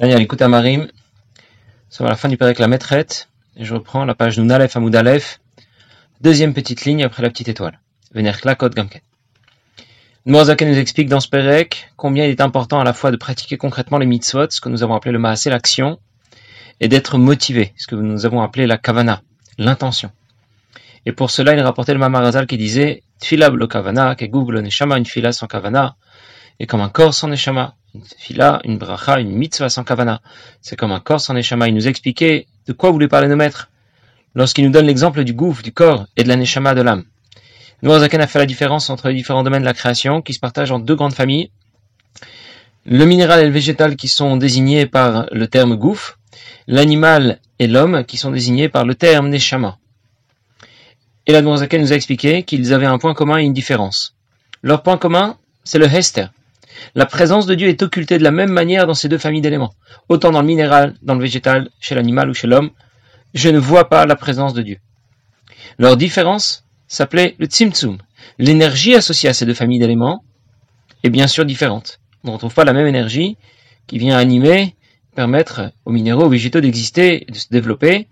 Daniel, écoute Amarim. Ça va à la fin du Pérec la maîtrette. Et je reprends la page Amoud Aleph. Deuxième petite ligne après la petite étoile. Venerkla Kod Gamken. Noirzaken nous explique dans ce Pérec combien il est important à la fois de pratiquer concrètement les mitzvot, ce que nous avons appelé le maasé, l'action, et d'être motivé, ce que nous avons appelé la kavana, l'intention. Et pour cela, il rapportait le Mamarazal qui disait Tfila lo kavana, que Google neshama, une fila sans kavana, et comme un corps sans neshama. Une fila, une bracha, une mitzvah sans kavana. C'est comme un corps sans neshama. Il nous expliquait de quoi voulait parler nos maîtres lorsqu'il nous donne l'exemple du gouffre, du corps et de la neshama de l'âme. Noirzaken a fait la différence entre les différents domaines de la création qui se partagent en deux grandes familles. Le minéral et le végétal qui sont désignés par le terme gouffre, l'animal et l'homme qui sont désignés par le terme neshama. Et la Noirzaken nous a expliqué qu'ils avaient un point commun et une différence. Leur point commun, c'est le hester. La présence de Dieu est occultée de la même manière dans ces deux familles d'éléments. Autant dans le minéral, dans le végétal, chez l'animal ou chez l'homme, je ne vois pas la présence de Dieu. Leur différence s'appelait le tzimtzum. L'énergie associée à ces deux familles d'éléments est bien sûr différente. On ne retrouve pas la même énergie qui vient animer, permettre aux minéraux, aux végétaux d'exister, de se développer.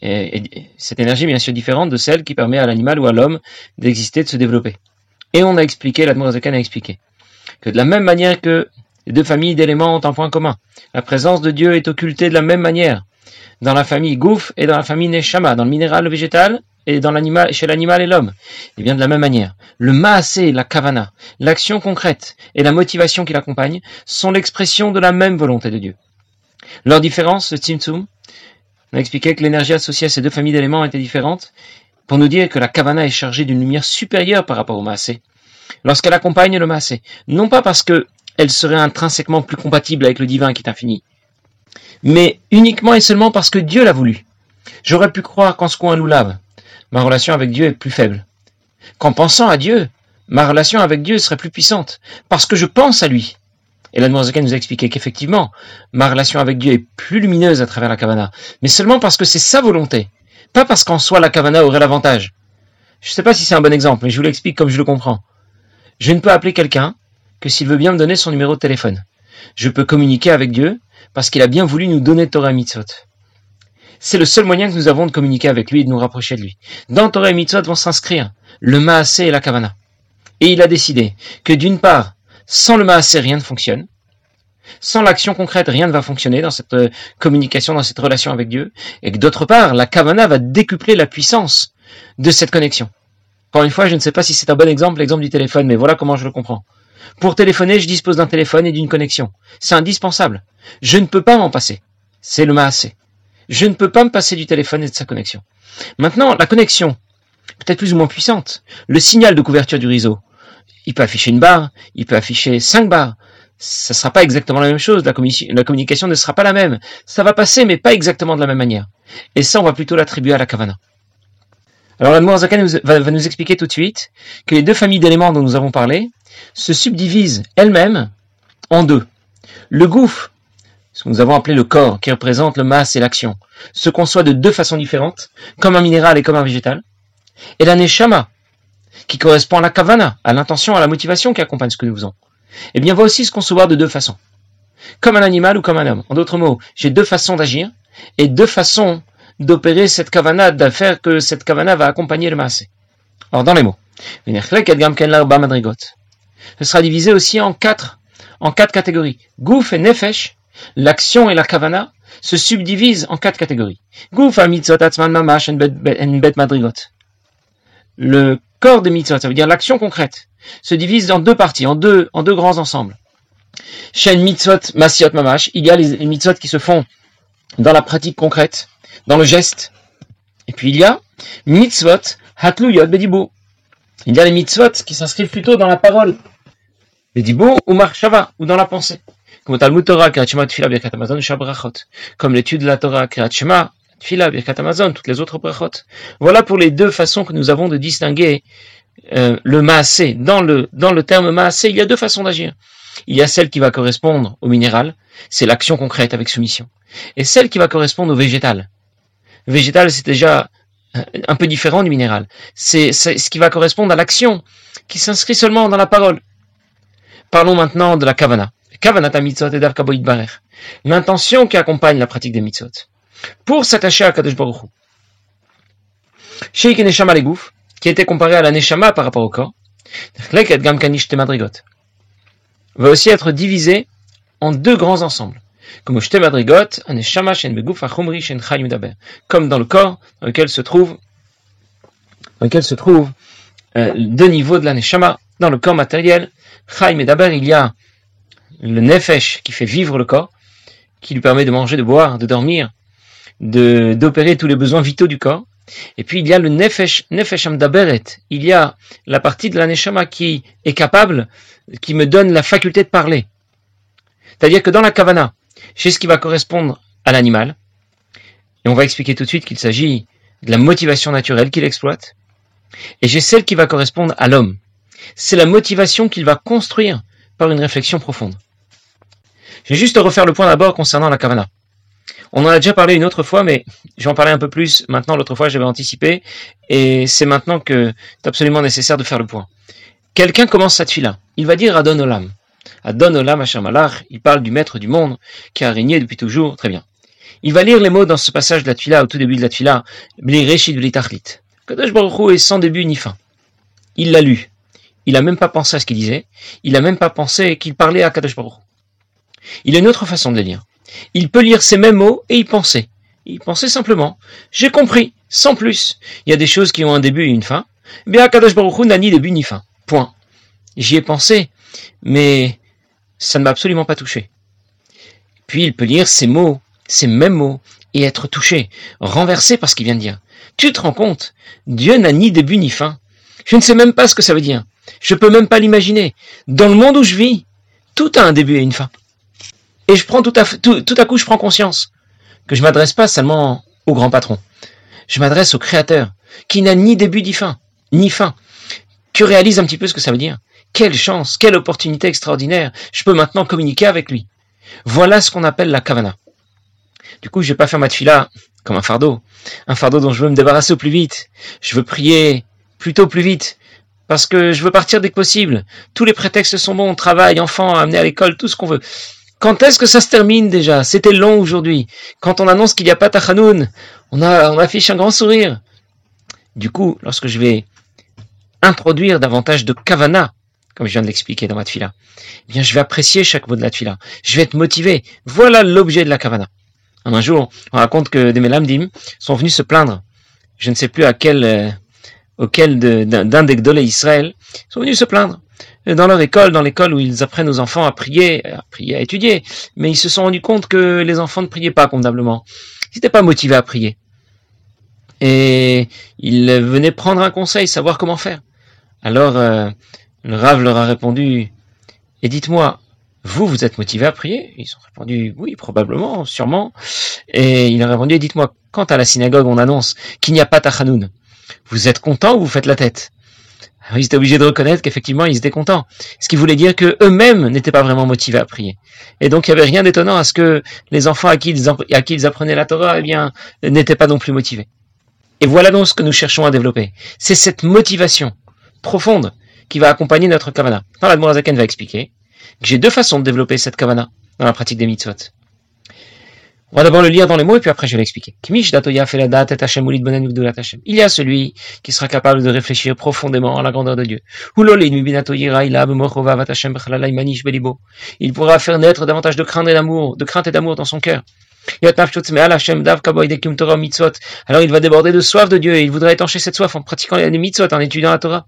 Et, cette énergie est bien sûr différente de celle qui permet à l'animal ou à l'homme d'exister, de se développer. Et on a expliqué, l'Admorazakan a expliqué, que de la même manière que les deux familles d'éléments ont un point commun, la présence de Dieu est occultée de la même manière dans la famille Gouf et dans la famille Neshama, dans le minéral, le végétal, et chez l'animal et l'homme. Et bien de la même manière, le maasé, la kavana, l'action concrète et la motivation qui l'accompagne sont l'expression de la même volonté de Dieu. Leur différence, le Tzimtzum, on a expliqué que l'énergie associée à ces deux familles d'éléments était différente pour nous dire que la kavana est chargée d'une lumière supérieure par rapport au maasé. Lorsqu'elle accompagne le maasé, non pas parce que elle serait intrinsèquement plus compatible avec le divin qui est infini, mais uniquement et seulement parce que Dieu l'a voulu. J'aurais pu croire qu'en ce coin lave, ma relation avec Dieu est plus faible. Qu'en pensant à Dieu, ma relation avec Dieu serait plus puissante, parce que je pense à lui. Et la nous a expliqué qu'effectivement, ma relation avec Dieu est plus lumineuse à travers la Kavana, mais seulement parce que c'est sa volonté, pas parce qu'en soi la Kavana aurait l'avantage. Je ne sais pas si c'est un bon exemple, mais je vous l'explique comme je le comprends. Je ne peux appeler quelqu'un que s'il veut bien me donner son numéro de téléphone. Je peux communiquer avec Dieu parce qu'il a bien voulu nous donner Torah Mitzvot. C'est le seul moyen que nous avons de communiquer avec lui et de nous rapprocher de lui. Dans Torah et Mitzvot vont s'inscrire le Maasé et la Kavana. Et il a décidé que d'une part, sans le Maasé, rien ne fonctionne. Sans l'action concrète, rien ne va fonctionner dans cette euh, communication, dans cette relation avec Dieu. Et que d'autre part, la Kavana va décupler la puissance de cette connexion. Encore une fois, je ne sais pas si c'est un bon exemple, l'exemple du téléphone, mais voilà comment je le comprends. Pour téléphoner, je dispose d'un téléphone et d'une connexion. C'est indispensable. Je ne peux pas m'en passer. C'est le maasé. Je ne peux pas me passer du téléphone et de sa connexion. Maintenant, la connexion, peut-être plus ou moins puissante, le signal de couverture du réseau, il peut afficher une barre, il peut afficher cinq barres. Ça ne sera pas exactement la même chose, la, communication ne sera pas la même. Ça va passer, mais pas exactement de la même manière. Et ça, on va plutôt l'attribuer à la kavana. Alors la va, va nous expliquer tout de suite que les deux familles d'éléments dont nous avons parlé se subdivisent elles-mêmes en deux. Le gouffre, ce que nous avons appelé le corps, qui représente le masse et l'action, se conçoit de deux façons différentes, comme un minéral et comme un végétal. Et la neshama, qui correspond à la kavana, à l'intention, à la motivation qui accompagne ce que nous faisons, eh bien, va aussi se concevoir de deux façons. Comme un animal ou comme un homme. En d'autres mots, j'ai deux façons d'agir et deux façons d'opérer cette kavana, de faire que cette kavana va accompagner le maasé. Alors, dans les mots. Ce sera divisé aussi en quatre, catégories. Gouf et nefesh, l'action et la kavana, se subdivisent en quatre catégories. Gouf mamash madrigot. Le corps des mitzvot, ça veut dire l'action concrète, se divise en deux parties, en deux, grands ensembles. Shen mitzvot masiot mamash, il y a les mitzvot qui se font dans la pratique concrète, dans le geste. Et puis il y a mitzvot hatluyot bedibou. Il y a les mitzvot qui s'inscrivent plutôt dans la parole. Bedibou ou marshava, ou dans la pensée. Comme Talmud Torah, Birkat Amazon. Comme l'étude de la Torah, Kirat Tfila, Birkat Amazon, toutes les autres brachot. Voilà pour les deux façons que nous avons de distinguer euh, le maasé. Dans le, dans le terme maasé, il y a deux façons d'agir. Il y a celle qui va correspondre au minéral, c'est l'action concrète avec soumission. Et celle qui va correspondre au végétal. Végétal, c'est déjà euh, un peu différent du minéral. C'est ce qui va correspondre à l'action, qui s'inscrit seulement dans la parole. Parlons maintenant de la kavana. L'intention qui accompagne la pratique des mitzvot. Pour s'attacher à Kadosh Baruch Hu. Sheik Neshama Legouf, qui était comparé à la Neshama par rapport au corps, va aussi être divisé en deux grands ensembles. Comme dans le corps dans lequel se trouve dans lequel se trouve euh, deux niveaux de la Neshama. Dans le corps matériel, il y a le Nefesh qui fait vivre le corps, qui lui permet de manger, de boire, de dormir, d'opérer tous les besoins vitaux du corps. Et puis il y a le Nefesh, Nefesh. Il y a la partie de la Neshama qui est capable, qui me donne la faculté de parler. C'est-à-dire que dans la Kavana, j'ai ce qui va correspondre à l'animal. Et on va expliquer tout de suite qu'il s'agit de la motivation naturelle qu'il exploite. Et j'ai celle qui va correspondre à l'homme. C'est la motivation qu'il va construire par une réflexion profonde. Je vais juste refaire le point d'abord concernant la Kavana. On en a déjà parlé une autre fois, mais je vais en parler un peu plus maintenant. L'autre fois, j'avais anticipé, et c'est maintenant que c'est absolument nécessaire de faire le point. Quelqu'un commence sa tfila. Il va dire Adon Olam. Adon Olam Hashem Il parle du maître du monde qui a régné depuis toujours. Très bien. Il va lire les mots dans ce passage de la tfila, au tout début de la tfila. Bli Reshid Tachlit. Kadosh Baruch est sans début ni fin. Il l'a lu. Il n'a même pas pensé à ce qu'il disait. Il n'a même pas pensé qu'il parlait à Kadosh Baruch Il a une autre façon de lire. Il peut lire ces mêmes mots et y penser. Il pensait simplement. J'ai compris, sans plus. Il y a des choses qui ont un début et une fin. Bien, Kadosh Baruch n'a ni début ni fin. Point. J'y ai pensé, mais ça ne m'a absolument pas touché. Puis il peut lire ces mots, ces mêmes mots, et être touché, renversé par ce qu'il vient de dire. Tu te rends compte? Dieu n'a ni début ni fin. Je ne sais même pas ce que ça veut dire. Je peux même pas l'imaginer. Dans le monde où je vis, tout a un début et une fin. Et je prends tout à, tout, tout à coup, je prends conscience que je m'adresse pas seulement au grand patron. Je m'adresse au créateur, qui n'a ni début ni fin, ni fin. Tu réalises un petit peu ce que ça veut dire. Quelle chance, quelle opportunité extraordinaire. Je peux maintenant communiquer avec lui. Voilà ce qu'on appelle la kavana. Du coup, je vais pas faire ma tefila comme un fardeau. Un fardeau dont je veux me débarrasser au plus vite. Je veux prier plutôt plus vite. Parce que je veux partir dès que possible. Tous les prétextes sont bons. Travail, enfant, amener à l'école, tout ce qu'on veut. Quand est-ce que ça se termine déjà? C'était long aujourd'hui. Quand on annonce qu'il n'y a pas Tachanoun, on, on affiche un grand sourire. Du coup, lorsque je vais introduire davantage de kavana, comme je viens de l'expliquer dans ma tfila, eh bien, je vais apprécier chaque mot de la tfila. Je vais être motivé. Voilà l'objet de la kavana. Un jour, on raconte que des Melamdim sont venus se plaindre. Je ne sais plus à quel, auquel d'un des Gdolé Israël, sont venus se plaindre dans leur école, dans l'école où ils apprennent aux enfants à prier, à prier, à étudier. Mais ils se sont rendus compte que les enfants ne priaient pas convenablement. Ils n'étaient pas motivés à prier. Et ils venaient prendre un conseil, savoir comment faire. Alors, euh, le Rav leur a répondu, et dites-moi, vous, vous êtes motivés à prier? Ils ont répondu, oui, probablement, sûrement. Et il a répondu, dites-moi, quand à la synagogue on annonce qu'il n'y a pas Tachanoun, vous êtes content ou vous faites la tête? Ils étaient obligés de reconnaître qu'effectivement ils étaient contents. Ce qui voulait dire que eux-mêmes n'étaient pas vraiment motivés à prier. Et donc il n'y avait rien d'étonnant à ce que les enfants à qui ils, apprenaient la Torah, eh bien, n'étaient pas non plus motivés. Et voilà donc ce que nous cherchons à développer. C'est cette motivation profonde qui va accompagner notre kavana. Dans la va expliquer que j'ai deux façons de développer cette kavana dans la pratique des mitzvot. On va d'abord le lire dans les mots et puis après je vais l'expliquer. Il y a celui qui sera capable de réfléchir profondément à la grandeur de Dieu. Il pourra faire naître davantage de crainte et d'amour, de crainte et d'amour dans son cœur. Alors il va déborder de soif de Dieu et il voudra étancher cette soif en pratiquant les mitzvot, en étudiant la Torah.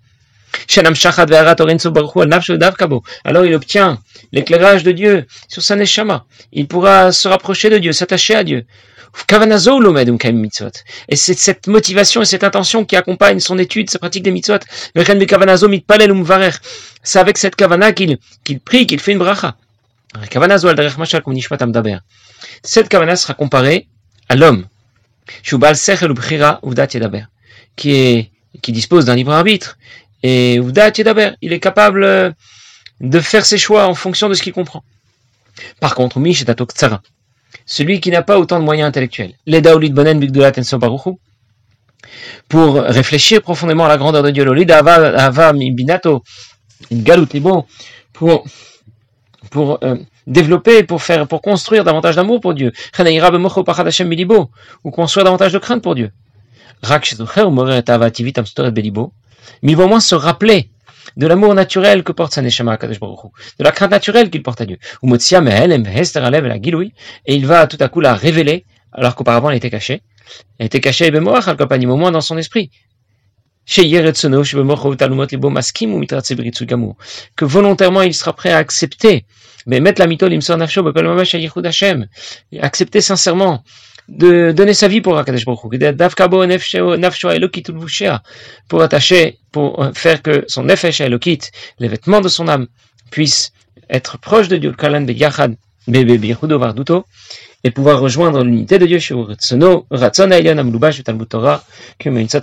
Alors il obtient l'éclairage de Dieu sur sa neshama. Il pourra se rapprocher de Dieu, s'attacher à Dieu. Et c'est cette motivation et cette intention qui accompagne son étude, sa pratique des mitzvot. C'est avec cette kavana qu'il prie, qu'il fait une bracha. Cette kavana sera comparée à l'homme qui est qui dispose d'un libre arbitre et il est capable euh, de faire ses choix en fonction de ce qu'il comprend. Par contre, celui qui n'a pas autant de moyens intellectuels, pour réfléchir profondément à la grandeur de Dieu, pour pour euh, développer, pour faire, pour construire davantage d'amour pour Dieu. Ou construire davantage de crainte pour Dieu. Mais il va au moins se rappeler de l'amour naturel que porte sa neshama de la crainte naturelle qu'il porte à Dieu. Et il va tout à coup la révéler, alors qu'auparavant elle était cachée. Elle était cachée, au moins dans son esprit que volontairement il sera prêt à accepter, mais mettre la mitol accepter sincèrement de donner sa vie pour Akadosh pour attacher, pour faire que son nefesh Elokit, les vêtements de son âme, puissent être proches de Dieu, et pouvoir rejoindre l'unité de Dieu.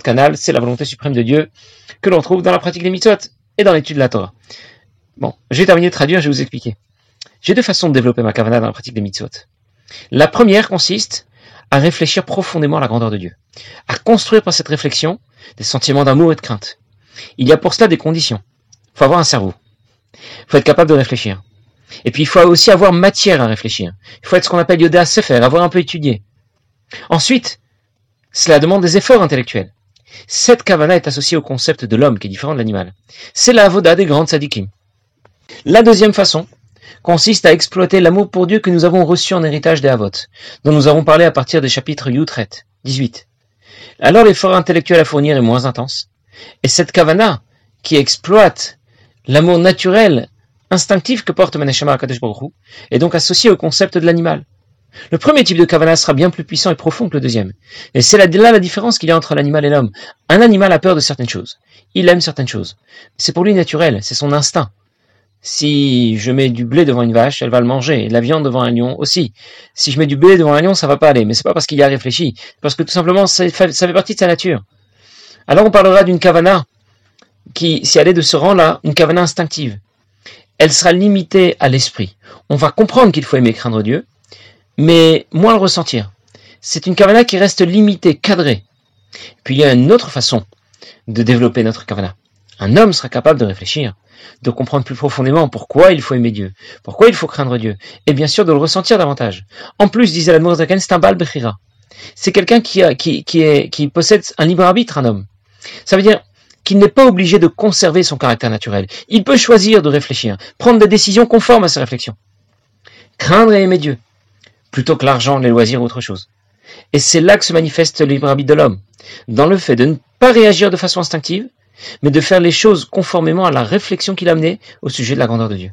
Kanal, c'est la volonté suprême de Dieu que l'on trouve dans la pratique des mitzvot et dans l'étude de la Torah. Bon, j'ai terminé de traduire, je vais vous expliquer. J'ai deux façons de développer ma kavana dans la pratique des mitzvot. La première consiste à réfléchir profondément à la grandeur de Dieu, à construire par cette réflexion des sentiments d'amour et de crainte. Il y a pour cela des conditions. Il faut avoir un cerveau. Il faut être capable de réfléchir. Et puis il faut aussi avoir matière à réfléchir. Il faut être ce qu'on appelle Yoda Sefer, avoir un peu étudié. Ensuite, cela demande des efforts intellectuels. Cette kavana est associée au concept de l'homme qui est différent de l'animal. C'est la avoda des grandes sadikim. La deuxième façon consiste à exploiter l'amour pour Dieu que nous avons reçu en héritage des Havot, dont nous avons parlé à partir des chapitres Yutret 18. Alors l'effort intellectuel à fournir est moins intense, et cette kavana, qui exploite l'amour naturel instinctif que porte Maneshama Kadesh Baruch est donc associé au concept de l'animal. Le premier type de kavana sera bien plus puissant et profond que le deuxième. Et c'est là, la différence qu'il y a entre l'animal et l'homme. Un animal a peur de certaines choses. Il aime certaines choses. C'est pour lui naturel, c'est son instinct. Si je mets du blé devant une vache, elle va le manger. La viande devant un lion aussi. Si je mets du blé devant un lion, ça va pas aller. Mais c'est pas parce qu'il y a réfléchi. Parce que tout simplement, ça fait, ça fait partie de sa nature. Alors on parlera d'une kavana qui, si elle est de ce rang-là, une kavana instinctive elle sera limitée à l'esprit. On va comprendre qu'il faut aimer craindre Dieu, mais moins le ressentir. C'est une kavana qui reste limitée, cadrée. Puis il y a une autre façon de développer notre kavana. Un homme sera capable de réfléchir, de comprendre plus profondément pourquoi il faut aimer Dieu, pourquoi il faut craindre Dieu, et bien sûr de le ressentir davantage. En plus, disait la Zaken, c'est un bal bechira. C'est quelqu'un qui, qui possède un libre arbitre, un homme. Ça veut dire, qu'il n'est pas obligé de conserver son caractère naturel. Il peut choisir de réfléchir, prendre des décisions conformes à ses réflexions. Craindre et aimer Dieu, plutôt que l'argent, les loisirs ou autre chose. Et c'est là que se manifeste le libre arbitre de l'homme, dans le fait de ne pas réagir de façon instinctive, mais de faire les choses conformément à la réflexion qu'il a menée au sujet de la grandeur de Dieu.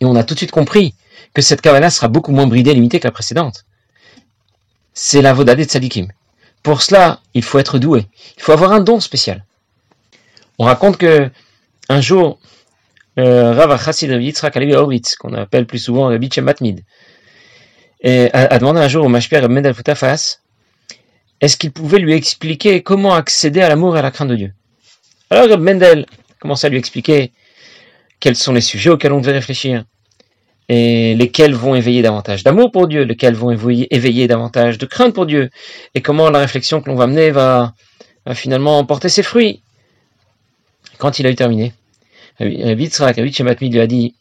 Et on a tout de suite compris que cette cavana sera beaucoup moins bridée et limitée que la précédente. C'est la vodade de Tzadikim. Pour cela, il faut être doué. Il faut avoir un don spécial. On raconte que un jour, euh, Rav Chassid qu'on appelle plus souvent Rabbi Matmid, a, demandé un jour au Mashpia Mendel Futafas est-ce qu'il pouvait lui expliquer comment accéder à l'amour et à la crainte de Dieu? Alors Mendel commence à lui expliquer quels sont les sujets auxquels on devait réfléchir et lesquels vont éveiller davantage d'amour pour Dieu, lesquels vont éveiller, davantage de crainte pour Dieu, et comment la réflexion que l'on va mener va, finalement porter ses fruits. Quand il a eu terminé, Rabbi Tzrak, Rabbi lui a dit,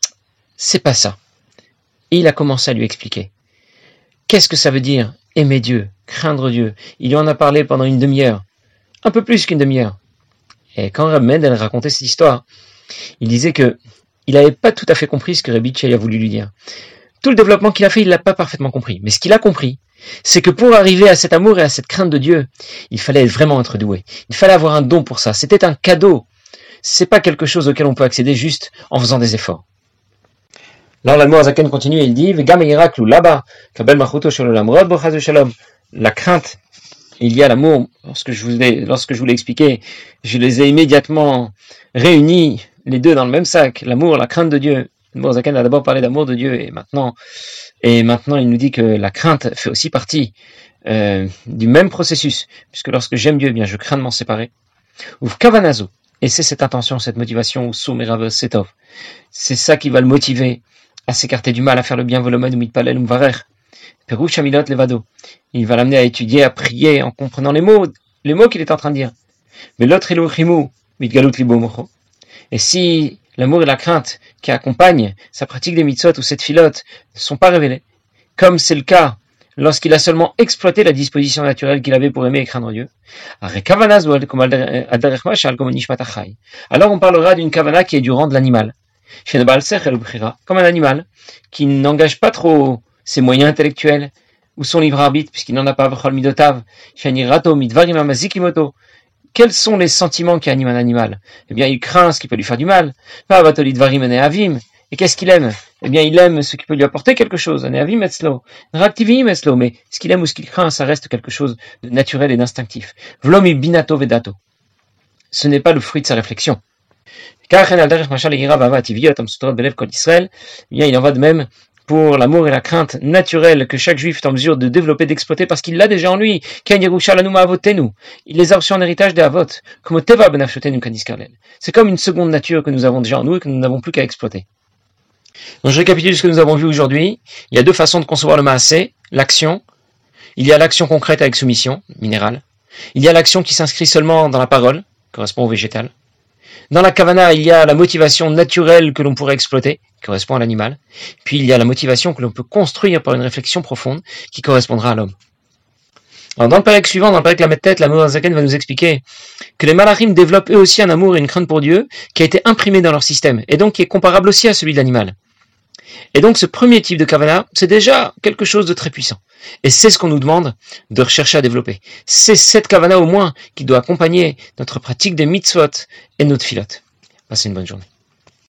c'est pas ça. Et il a commencé à lui expliquer. Qu'est-ce que ça veut dire aimer Dieu, craindre Dieu? Il lui en a parlé pendant une demi-heure, un peu plus qu'une demi-heure. Et quand Rabbi Mendel racontait cette histoire, il disait que il n'avait pas tout à fait compris ce que Rabbi a voulu lui dire. Tout le développement qu'il a fait, il l'a pas parfaitement compris. Mais ce qu'il a compris, c'est que pour arriver à cet amour et à cette crainte de Dieu, il fallait vraiment être doué. Il fallait avoir un don pour ça. C'était un cadeau c'est pas quelque chose auquel on peut accéder juste en faisant des efforts. Alors la Zaken continue et il dit là-bas, la crainte, il y a l'amour. Lorsque je vous lorsque je vous l'ai expliqué, je les ai immédiatement réunis les deux dans le même sac, l'amour, la crainte de Dieu. Zaken a d'abord parlé d'amour de Dieu et maintenant, et maintenant il nous dit que la crainte fait aussi partie euh, du même processus, puisque lorsque j'aime Dieu, eh bien je crains de m'en séparer. Ou kavanazo, et c'est cette intention, cette motivation, setov. C'est ça qui va le motiver à s'écarter du mal, à faire le bien, volumen, mitpalel, varer. Levado. Il va l'amener à étudier, à prier, en comprenant les mots, les mots qu'il est en train de dire. Mais l'autre mit mitgalut libo Et si l'amour et la crainte qui accompagnent sa pratique des mitzvot ou cette filote ne sont pas révélés, comme c'est le cas lorsqu'il a seulement exploité la disposition naturelle qu'il avait pour aimer et craindre Dieu. Alors on parlera d'une kavana qui est du rang de l'animal, comme un animal qui n'engage pas trop ses moyens intellectuels ou son libre arbitre, puisqu'il n'en a pas, quels sont les sentiments qui animent un animal? Eh bien, il craint ce qui peut lui faire du mal. Et qu'est-ce qu'il aime? Eh bien, il aime ce qui peut lui apporter quelque chose. Mais ce qu'il aime ou ce qu'il craint, ça reste quelque chose de naturel et d'instinctif. Ce n'est pas le fruit de sa réflexion. Il en va de même l'amour et la crainte naturelle que chaque juif est en mesure de développer, d'exploiter, parce qu'il l'a déjà en lui. Il les a reçus en héritage des Avot, ben C'est comme une seconde nature que nous avons déjà en nous et que nous n'avons plus qu'à exploiter. Je récapitule ce que nous avons vu aujourd'hui. Il y a deux façons de concevoir le maasé, l'action. Il y a l'action concrète avec soumission, minérale. Il y a l'action qui s'inscrit seulement dans la parole, correspond au végétal. Dans la kavana, il y a la motivation naturelle que l'on pourrait exploiter, qui correspond à l'animal. Puis il y a la motivation que l'on peut construire par une réflexion profonde, qui correspondra à l'homme. Alors dans le période suivant, dans le période la tête, la Zaken va nous expliquer que les malachim développent eux aussi un amour et une crainte pour Dieu qui a été imprimé dans leur système, et donc qui est comparable aussi à celui de l'animal. Et donc ce premier type de kavana, c'est déjà quelque chose de très puissant. Et c'est ce qu'on nous demande de rechercher à développer. C'est cette kavana au moins qui doit accompagner notre pratique des mitzvot et notre filote. Passez une bonne journée.